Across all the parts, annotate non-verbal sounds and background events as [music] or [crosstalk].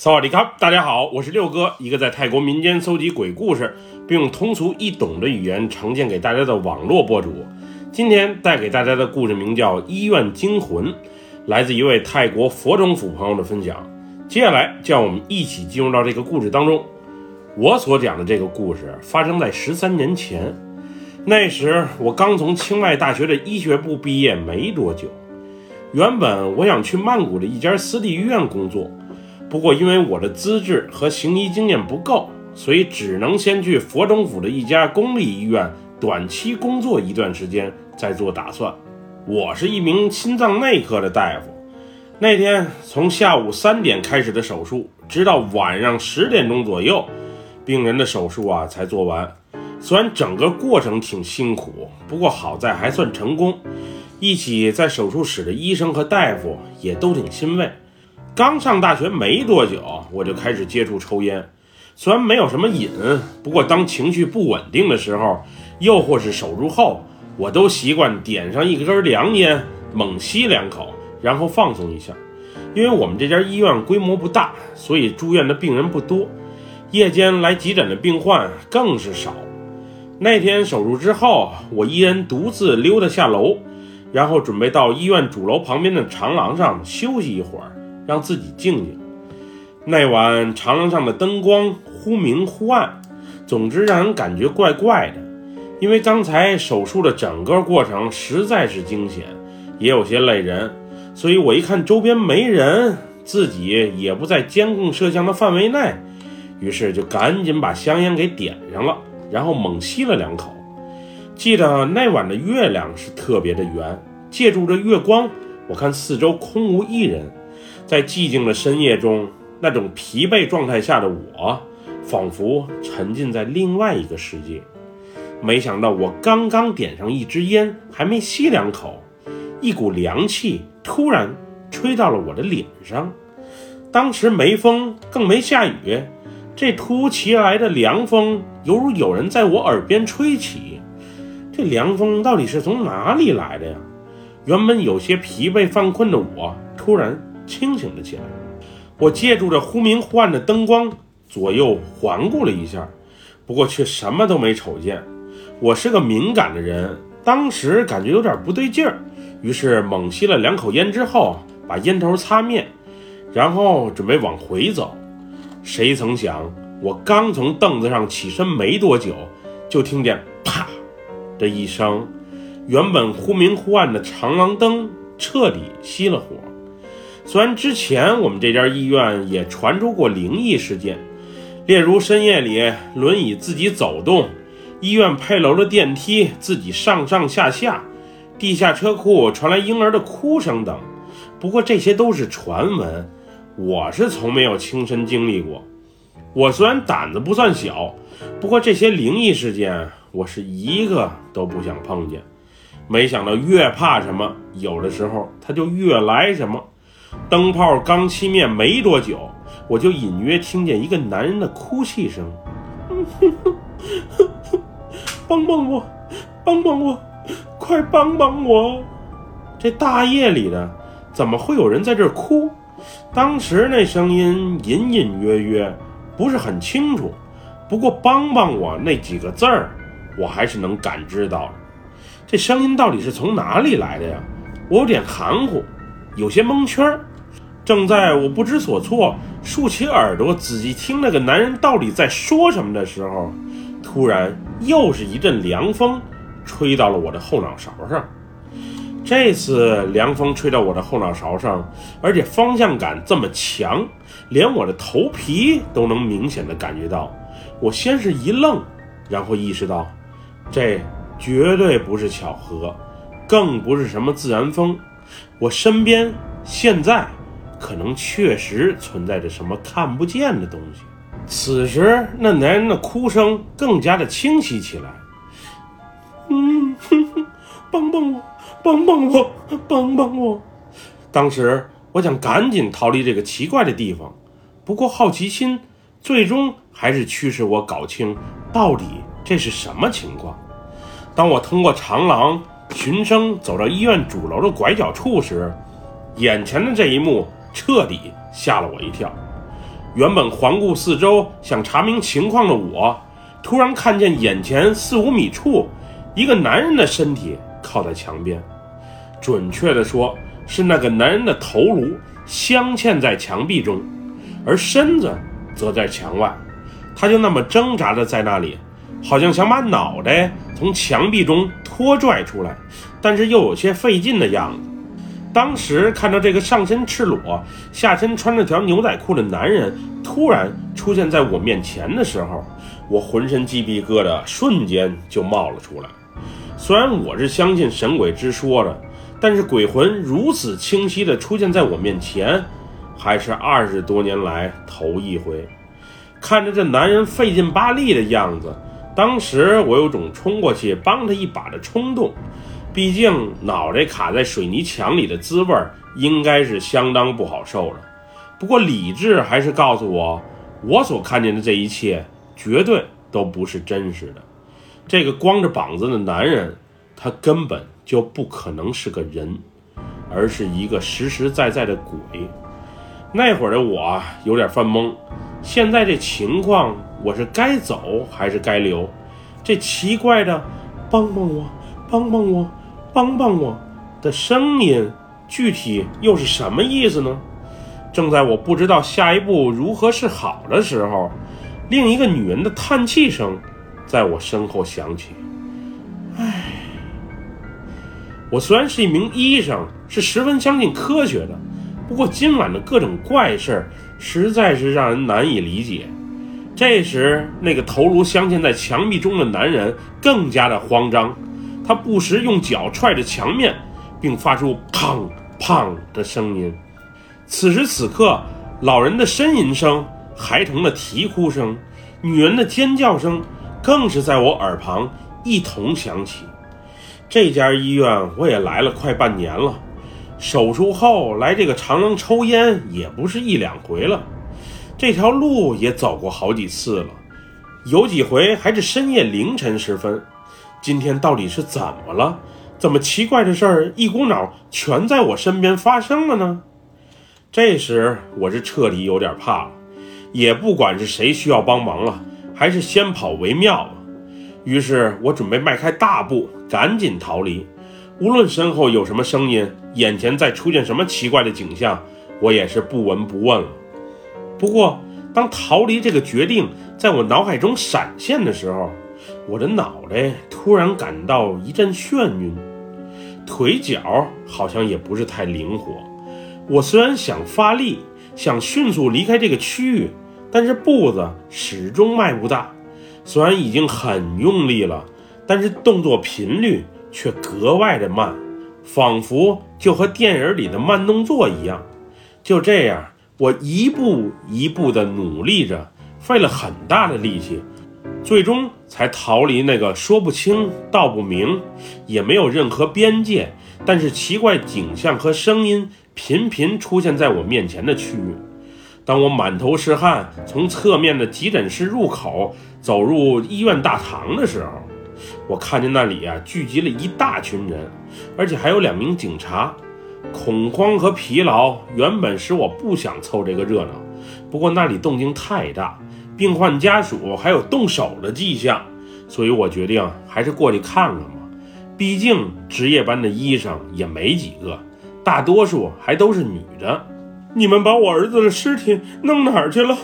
萨瓦迪卡，大家好，我是六哥，一个在泰国民间搜集鬼故事，并用通俗易懂的语言呈现给大家的网络博主。今天带给大家的故事名叫《医院惊魂》，来自一位泰国佛中府朋友的分享。接下来，让我们一起进入到这个故事当中。我所讲的这个故事发生在十三年前，那时我刚从清迈大学的医学部毕业没多久。原本我想去曼谷的一家私立医院工作。不过，因为我的资质和行医经验不够，所以只能先去佛中府的一家公立医院短期工作一段时间，再做打算。我是一名心脏内科的大夫。那天从下午三点开始的手术，直到晚上十点钟左右，病人的手术啊才做完。虽然整个过程挺辛苦，不过好在还算成功。一起在手术室的医生和大夫也都挺欣慰。刚上大学没多久，我就开始接触抽烟。虽然没有什么瘾，不过当情绪不稳定的时候，又或是手术后，我都习惯点上一根凉烟，猛吸两口，然后放松一下。因为我们这家医院规模不大，所以住院的病人不多，夜间来急诊的病患更是少。那天手术之后，我一人独自溜达下楼，然后准备到医院主楼旁边的长廊上休息一会儿。让自己静静。那晚长廊上的灯光忽明忽暗，总之让人感觉怪怪的。因为刚才手术的整个过程实在是惊险，也有些累人，所以我一看周边没人，自己也不在监控摄像的范围内，于是就赶紧把香烟给点上了，然后猛吸了两口。记得那晚的月亮是特别的圆，借助着月光，我看四周空无一人。在寂静的深夜中，那种疲惫状态下的我，仿佛沉浸在另外一个世界。没想到，我刚刚点上一支烟，还没吸两口，一股凉气突然吹到了我的脸上。当时没风，更没下雨，这突如其来的凉风，犹如有人在我耳边吹起。这凉风到底是从哪里来的呀？原本有些疲惫犯困的我，突然。清醒了起来，我借助着忽明忽暗的灯光，左右环顾了一下，不过却什么都没瞅见。我是个敏感的人，当时感觉有点不对劲儿，于是猛吸了两口烟之后，把烟头擦灭，然后准备往回走。谁曾想，我刚从凳子上起身没多久，就听见啪的一声，原本忽明忽暗的长廊灯彻底熄了火。虽然之前我们这家医院也传出过灵异事件，例如深夜里轮椅自己走动，医院配楼的电梯自己上上下下，地下车库传来婴儿的哭声等，不过这些都是传闻，我是从没有亲身经历过。我虽然胆子不算小，不过这些灵异事件我是一个都不想碰见。没想到越怕什么，有的时候它就越来什么。灯泡刚熄灭没多久，我就隐约听见一个男人的哭泣声：“ [laughs] 帮帮我，帮帮我，快帮帮我！”这大夜里的，怎么会有人在这儿哭？当时那声音隐隐约约，不是很清楚。不过“帮帮我”那几个字儿，我还是能感知到。这声音到底是从哪里来的呀？我有点含糊。有些蒙圈，正在我不知所措、竖起耳朵仔细听那个男人到底在说什么的时候，突然又是一阵凉风，吹到了我的后脑勺上。这次凉风吹到我的后脑勺上，而且方向感这么强，连我的头皮都能明显的感觉到。我先是一愣，然后意识到，这绝对不是巧合，更不是什么自然风。我身边现在可能确实存在着什么看不见的东西。此时，那男人的哭声更加的清晰起来。嗯哼哼，帮帮我，帮帮我，帮帮我！当时我想赶紧逃离这个奇怪的地方，不过好奇心最终还是驱使我搞清到底这是什么情况。当我通过长廊。循声走到医院主楼的拐角处时，眼前的这一幕彻底吓了我一跳。原本环顾四周想查明情况的我，突然看见眼前四五米处，一个男人的身体靠在墙边，准确的说，是那个男人的头颅镶嵌在墙壁中，而身子则在墙外。他就那么挣扎着在那里，好像想把脑袋从墙壁中拖拽出来，但是又有些费劲的样子。当时看到这个上身赤裸、下身穿着条牛仔裤的男人突然出现在我面前的时候，我浑身鸡皮疙瘩瞬间就冒了出来。虽然我是相信神鬼之说的，但是鬼魂如此清晰地出现在我面前，还是二十多年来头一回。看着这男人费劲巴力的样子，当时我有种冲过去帮他一把的冲动。毕竟脑袋卡在水泥墙里的滋味应该是相当不好受了。不过理智还是告诉我，我所看见的这一切绝对都不是真实的。这个光着膀子的男人，他根本就不可能是个人，而是一个实实在在的鬼。那会儿的我有点犯懵。现在这情况，我是该走还是该留？这奇怪的“帮帮我，帮帮我，帮帮我”的声音，具体又是什么意思呢？正在我不知道下一步如何是好的时候，另一个女人的叹气声在我身后响起。唉，我虽然是一名医生，是十分相信科学的，不过今晚的各种怪事儿。实在是让人难以理解。这时，那个头颅镶嵌在墙壁中的男人更加的慌张，他不时用脚踹着墙面，并发出“砰砰”的声音。此时此刻，老人的呻吟声、孩童的啼哭声、女人的尖叫声，更是在我耳旁一同响起。这家医院我也来了快半年了。手术后来这个长廊抽烟也不是一两回了，这条路也走过好几次了，有几回还是深夜凌晨时分。今天到底是怎么了？怎么奇怪的事儿一股脑全在我身边发生了呢？这时我是彻底有点怕了，也不管是谁需要帮忙了，还是先跑为妙了。于是我准备迈开大步，赶紧逃离。无论身后有什么声音，眼前再出现什么奇怪的景象，我也是不闻不问了。不过，当逃离这个决定在我脑海中闪现的时候，我的脑袋突然感到一阵眩晕，腿脚好像也不是太灵活。我虽然想发力，想迅速离开这个区域，但是步子始终迈不大。虽然已经很用力了，但是动作频率。却格外的慢，仿佛就和电影里的慢动作一样。就这样，我一步一步地努力着，费了很大的力气，最终才逃离那个说不清道不明，也没有任何边界，但是奇怪景象和声音频频出现在我面前的区域。当我满头是汗从侧面的急诊室入口走入医院大堂的时候，我看见那里啊聚集了一大群人，而且还有两名警察。恐慌和疲劳原本使我不想凑这个热闹，不过那里动静太大，病患家属还有动手的迹象，所以我决定还是过去看看吧。毕竟值夜班的医生也没几个，大多数还都是女的。你们把我儿子的尸体弄哪儿去了？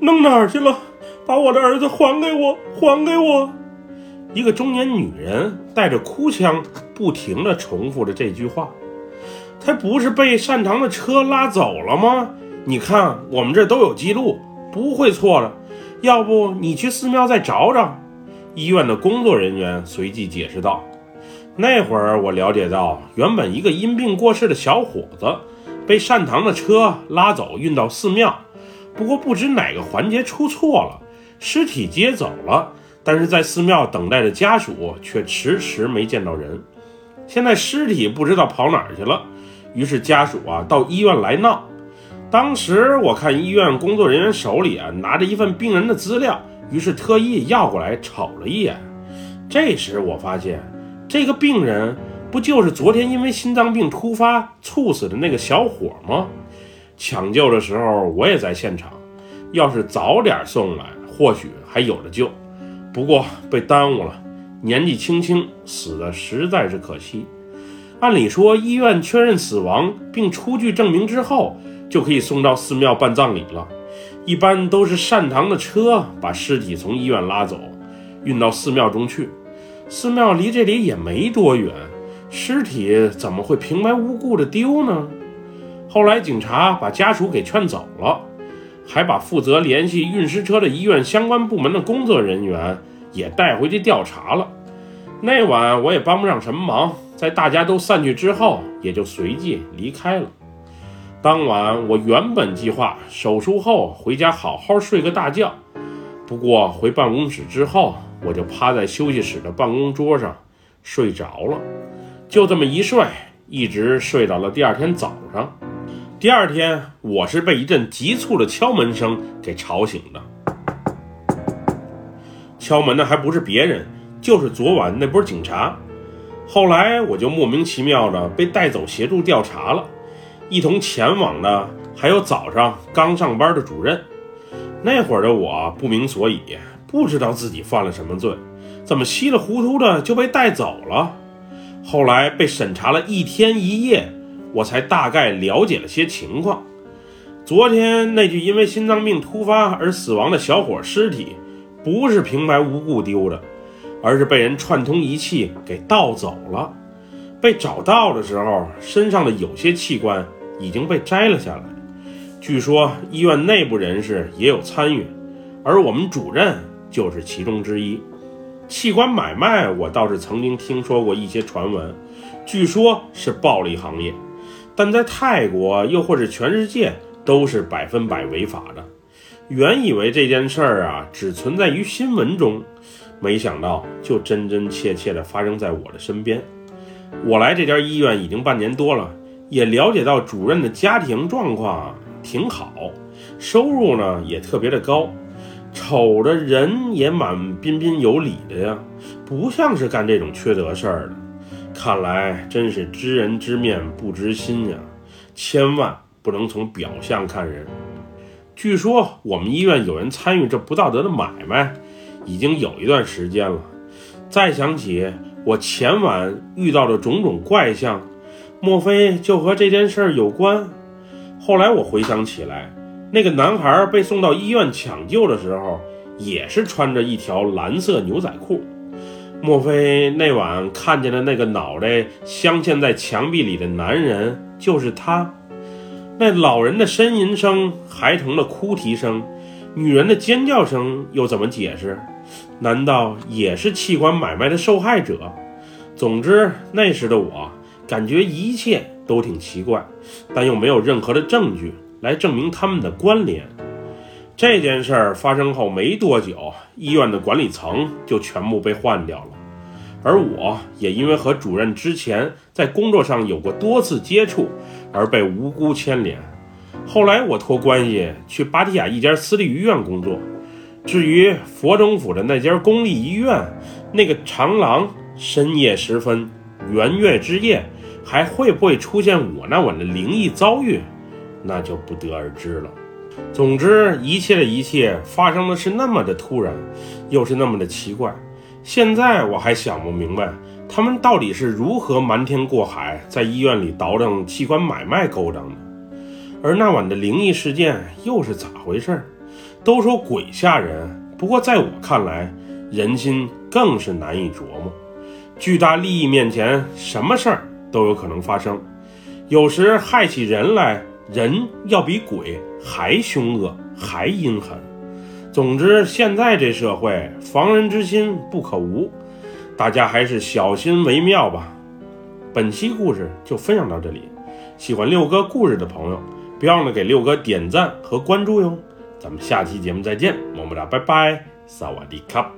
弄哪儿去了？把我的儿子还给我！还给我！一个中年女人带着哭腔，不停地重复着这句话：“他不是被擅长的车拉走了吗？你看，我们这都有记录，不会错的。要不你去寺庙再找找。”医院的工作人员随即解释道：“那会儿我了解到，原本一个因病过世的小伙子被善堂的车拉走，运到寺庙。不过不知哪个环节出错了，尸体接走了。”但是在寺庙等待的家属却迟迟没见到人，现在尸体不知道跑哪儿去了。于是家属啊到医院来闹。当时我看医院工作人员手里啊拿着一份病人的资料，于是特意要过来瞅了一眼。这时我发现，这个病人不就是昨天因为心脏病突发猝死的那个小伙吗？抢救的时候我也在现场。要是早点送来，或许还有的救。不过被耽误了，年纪轻轻死的实在是可惜。按理说，医院确认死亡并出具证明之后，就可以送到寺庙办葬礼了。一般都是善堂的车把尸体从医院拉走，运到寺庙中去。寺庙离这里也没多远，尸体怎么会平白无故的丢呢？后来警察把家属给劝走了，还把负责联系运尸车的医院相关部门的工作人员也带回去调查了。那晚我也帮不上什么忙。在大家都散去之后，也就随即离开了。当晚，我原本计划手术后回家好好睡个大觉。不过回办公室之后，我就趴在休息室的办公桌上睡着了。就这么一睡，一直睡到了第二天早上。第二天，我是被一阵急促的敲门声给吵醒的。敲门的还不是别人，就是昨晚那波警察。后来我就莫名其妙的被带走协助调查了，一同前往的还有早上刚上班的主任。那会儿的我不明所以，不知道自己犯了什么罪，怎么稀里糊涂的就被带走了。后来被审查了一天一夜，我才大概了解了些情况。昨天那具因为心脏病突发而死亡的小伙尸体，不是平白无故丢的。而是被人串通一气给盗走了。被找到的时候，身上的有些器官已经被摘了下来。据说医院内部人士也有参与，而我们主任就是其中之一。器官买卖，我倒是曾经听说过一些传闻，据说是暴利行业，但在泰国又或者全世界都是百分百违法的。原以为这件事儿啊，只存在于新闻中。没想到，就真真切切地发生在我的身边。我来这家医院已经半年多了，也了解到主任的家庭状况挺好，收入呢也特别的高，瞅着人也蛮彬彬有礼的呀，不像是干这种缺德事儿的。看来真是知人知面不知心呀，千万不能从表象看人。据说我们医院有人参与这不道德的买卖。已经有一段时间了，再想起我前晚遇到的种种怪象，莫非就和这件事儿有关？后来我回想起来，那个男孩被送到医院抢救的时候，也是穿着一条蓝色牛仔裤。莫非那晚看见的那个脑袋镶嵌在墙壁里的男人就是他？那老人的呻吟声、孩童的哭啼声、女人的尖叫声，又怎么解释？难道也是器官买卖的受害者？总之，那时的我感觉一切都挺奇怪，但又没有任何的证据来证明他们的关联。这件事儿发生后没多久，医院的管理层就全部被换掉了，而我也因为和主任之前在工作上有过多次接触，而被无辜牵连。后来我托关系去芭提雅一家私立医院工作。至于佛州府的那家公立医院，那个长廊深夜时分，圆月之夜，还会不会出现我那晚的灵异遭遇，那就不得而知了。总之，一切的一切发生的是那么的突然，又是那么的奇怪。现在我还想不明白，他们到底是如何瞒天过海，在医院里倒腾器官买卖勾当的。而那晚的灵异事件又是咋回事？都说鬼吓人，不过在我看来，人心更是难以琢磨。巨大利益面前，什么事儿都有可能发生。有时害起人来，人要比鬼还凶恶，还阴狠。总之，现在这社会，防人之心不可无，大家还是小心为妙吧。本期故事就分享到这里，喜欢六哥故事的朋友，别忘了给六哥点赞和关注哟。咱们下期节目再见，么么哒，拜拜，萨瓦迪卡。